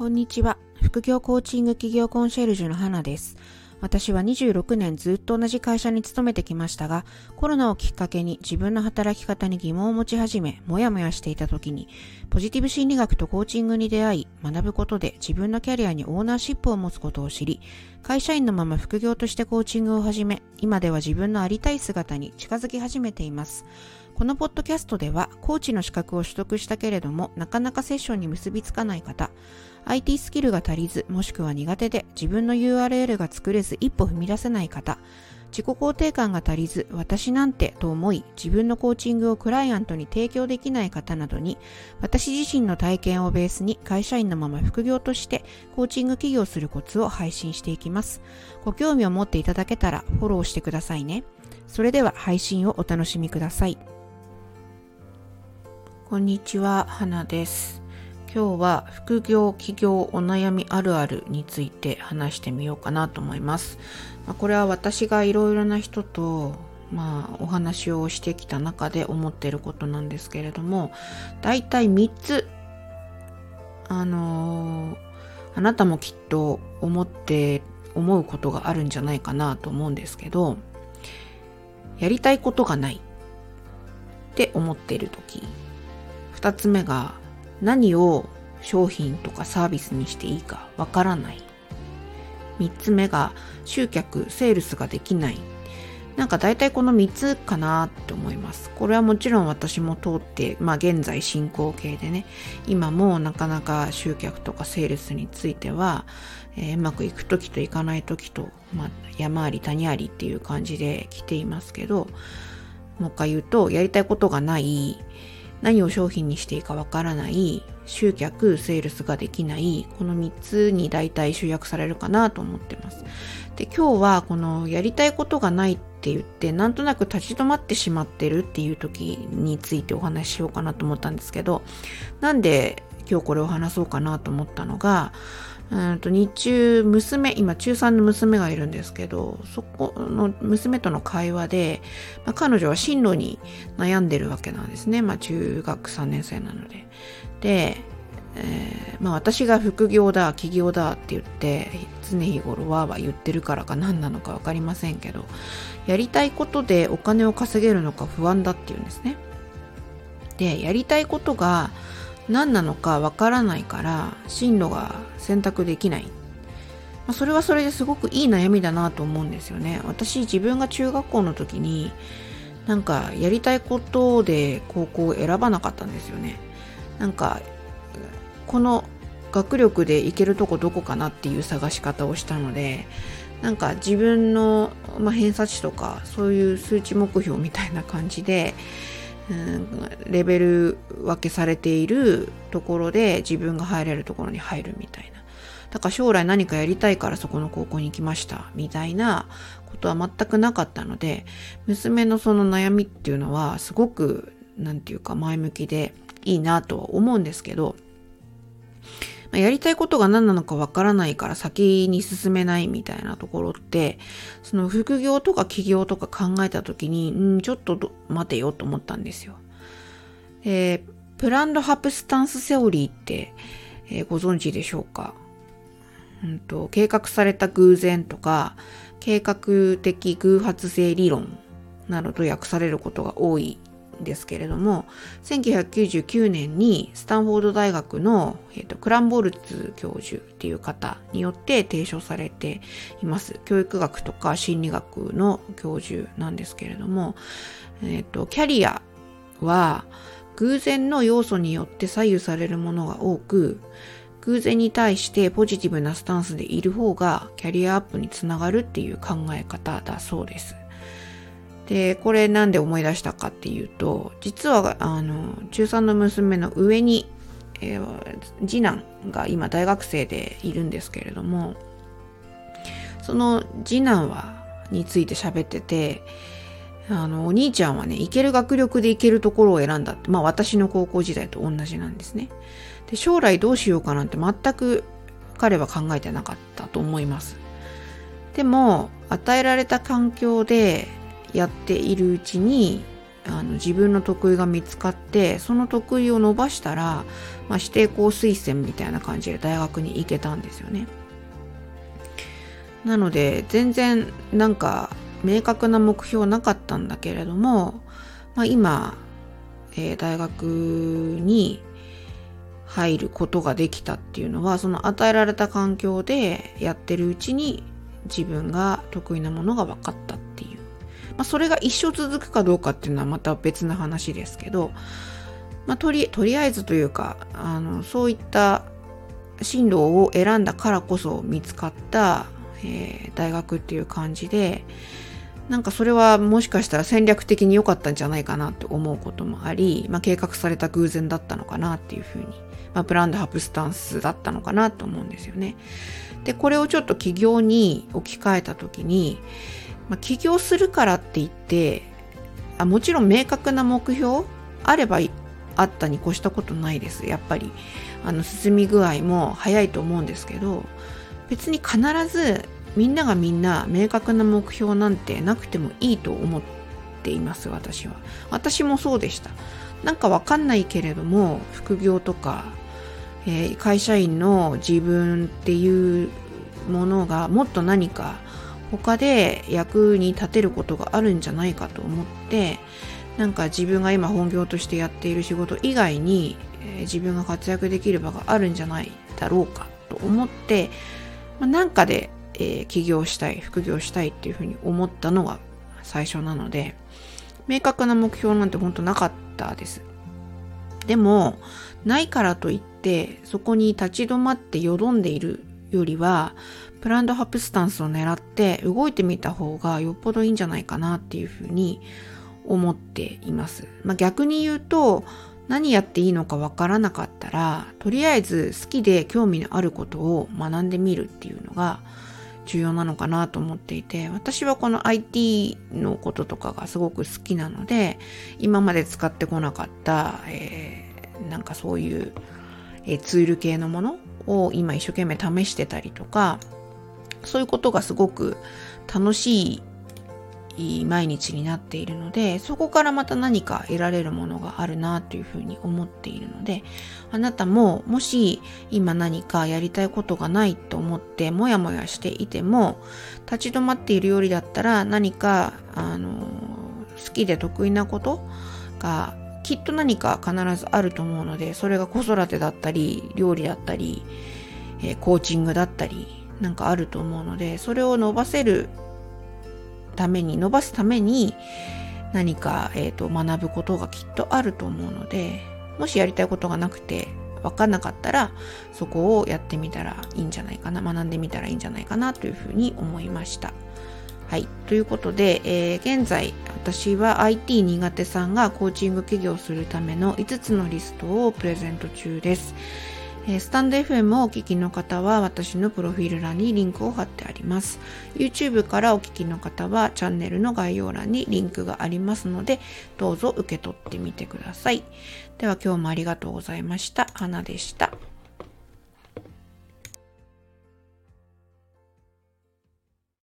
こんにちは。副業コーチング企業コンシェルジュの花です。私は26年ずっと同じ会社に勤めてきましたが、コロナをきっかけに自分の働き方に疑問を持ち始め、もやもやしていた時に、ポジティブ心理学とコーチングに出会い、学ぶことで自分のキャリアにオーナーシップを持つことを知り、会社員のまま副業としてコーチングを始め、今では自分のありたい姿に近づき始めています。このポッドキャストでは、コーチの資格を取得したけれども、なかなかセッションに結びつかない方、IT スキルが足りず、もしくは苦手で自分の URL が作れず一歩踏み出せない方、自己肯定感が足りず、私なんてと思い、自分のコーチングをクライアントに提供できない方などに、私自身の体験をベースに会社員のまま副業としてコーチング起業するコツを配信していきます。ご興味を持っていただけたらフォローしてくださいね。それでは配信をお楽しみください。こんにちは、花です。今日は副業企業お悩みあるあるについて話してみようかなと思います。まあ、これは私がいろいろな人とまあお話をしてきた中で思っていることなんですけれども、だいたい3つ、あのー、あなたもきっと思って思うことがあるんじゃないかなと思うんですけど、やりたいことがないって思っている時2つ目が何を商品とかサービスにしていいかわからない。3つ目が集客、セールスができない。なんか大体この3つかなって思います。これはもちろん私も通って、まあ現在進行形でね、今もなかなか集客とかセールスについては、えー、うまくいく時といかない時と、まあ山あり谷ありっていう感じで来ていますけど、もう一回言うと、やりたいことがない、何を商品にしていいかわからない、集客、セールスができない、この3つに大体集約されるかなと思ってます。で、今日はこのやりたいことがないって言って、なんとなく立ち止まってしまってるっていう時についてお話ししようかなと思ったんですけど、なんで今日これを話そうかなと思ったのが、うんと日中娘今中3の娘がいるんですけどそこの娘との会話で、まあ、彼女は進路に悩んでるわけなんですね、まあ、中学3年生なので。で、えー、まあ、私が副業だ起業だって言って常日頃わーわー言ってるからか何なのか分かりませんけどやりたいことでお金を稼げるのか不安だっていうんですね。でやりたいことが何なのかわからないから進路が選択できない。まあ、それはそれですごくいい悩みだなと思うんですよね。私自分が中学校の時になんかやりたいことで高校を選ばなかったんですよね。なんかこの学力で行けるとこどこかなっていう探し方をしたのでなんか自分の、まあ、偏差値とかそういう数値目標みたいな感じでレベル分けされているところで自分が入れるところに入るみたいな。だから将来何かやりたいからそこの高校に行きましたみたいなことは全くなかったので、娘のその悩みっていうのはすごく、なんていうか前向きでいいなとは思うんですけど、やりたいことが何なのかわからないから先に進めないみたいなところって、その副業とか起業とか考えた時に、ん、ちょっと待てよと思ったんですよ。で、プランドハプスタンスセオリーって、えー、ご存知でしょうか、うんと、計画された偶然とか、計画的偶発性理論などと訳されることが多いですけれども1999年にスタンフォード大学の、えーと、クランボルツ教授っていう方によって提唱されています教育学とか心理学の教授なんですけれども、えーと、とキャリアは偶然の要素によって左右されるものが多く偶然に対してポジティブなスタンスでいる方がキャリアアップにつながるっていう考え方だそうです。で、これなんで思い出したかっていうと、実は、あの、中3の娘の上に、えー、次男が今大学生でいるんですけれども、その次男は、について喋ってて、あの、お兄ちゃんはね、行ける学力で行けるところを選んだって、まあ私の高校時代と同じなんですね。で、将来どうしようかなんて全く彼は考えてなかったと思います。でも、与えられた環境でやっているうちに、あの自分の得意が見つかってその得意を伸ばしたら、まあ、指定校推薦みたいな感じで大学に行けたんですよね。なので全然なんか明確な目標なかったんだけれども、まあ、今、えー、大学に入ることができたっていうのはその与えられた環境でやってるうちに自分が得意なものが分かった、まあ、それが一生続くかどうかっていうのはまた別な話ですけど、まあ、とりとりあえずというかあのそういった進路を選んだからこそ見つかった、えー、大学っていう感じでなんかそれはもしかしたら戦略的に良かったんじゃないかなって思うこともあり、まあ、計画された偶然だったのかなっていうふうにまあ、プランドハプスタンスだったのかなと思うんですよね。で、これをちょっと起業に置き換えた時に、まあ、起業するからって言って、あもちろん明確な目標あればあったに越したことないです。やっぱり、あの、進み具合も早いと思うんですけど、別に必ずみんながみんな明確な目標なんてなくてもいいと思っています、私は。私もそうでした。なんかわかんないけれども、副業とかえー、会社員の自分っていうものがもっと何か他で役に立てることがあるんじゃないかと思ってなんか自分が今本業としてやっている仕事以外に、えー、自分が活躍できる場があるんじゃないだろうかと思って、まあ、なんかで、えー、起業したい副業したいっていうふうに思ったのが最初なので明確な目標なんて本当なかったです。でもないからといってそこに立ち止まってよどんでいるよりはプランドハプスタンスを狙って動いてみた方がよっぽどいいんじゃないかなっていうふうに思っています。まあ、逆に言うと何やっていいのかわからなかったらとりあえず好きで興味のあることを学んでみるっていうのが重要なのかなと思っていて私はこの IT のこととかがすごく好きなので今まで使ってこなかった、えー、なんかそういう、えー、ツール系のものを今一生懸命試してたりとかそういうことがすごく楽しい毎日になっているのでそこからまた何か得られるものがあるなというふうに思っているのであなたももし今何かやりたいことがないと思ってモヤモヤしていても立ち止まっているよりだったら何かあの好きで得意なことがきっと何か必ずあると思うのでそれが子育てだったり料理だったり、えー、コーチングだったりなんかあると思うのでそれを伸ばせるために伸ばすために何か、えーと、学ぶことがきっとあると思うのでもしやりたいことがなくて分かんなかったらそこをやってみたらいいんじゃないかな学んでみたらいいんじゃないかなというふうに思いました。はい。ということで、えー、現在私は IT 苦手さんがコーチング起業するための5つのリストをプレゼント中です。えスタンド FM をお聞きの方は私のプロフィール欄にリンクを貼ってあります。YouTube からお聞きの方はチャンネルの概要欄にリンクがありますのでどうぞ受け取ってみてください。では今日もありがとうございました。花でした。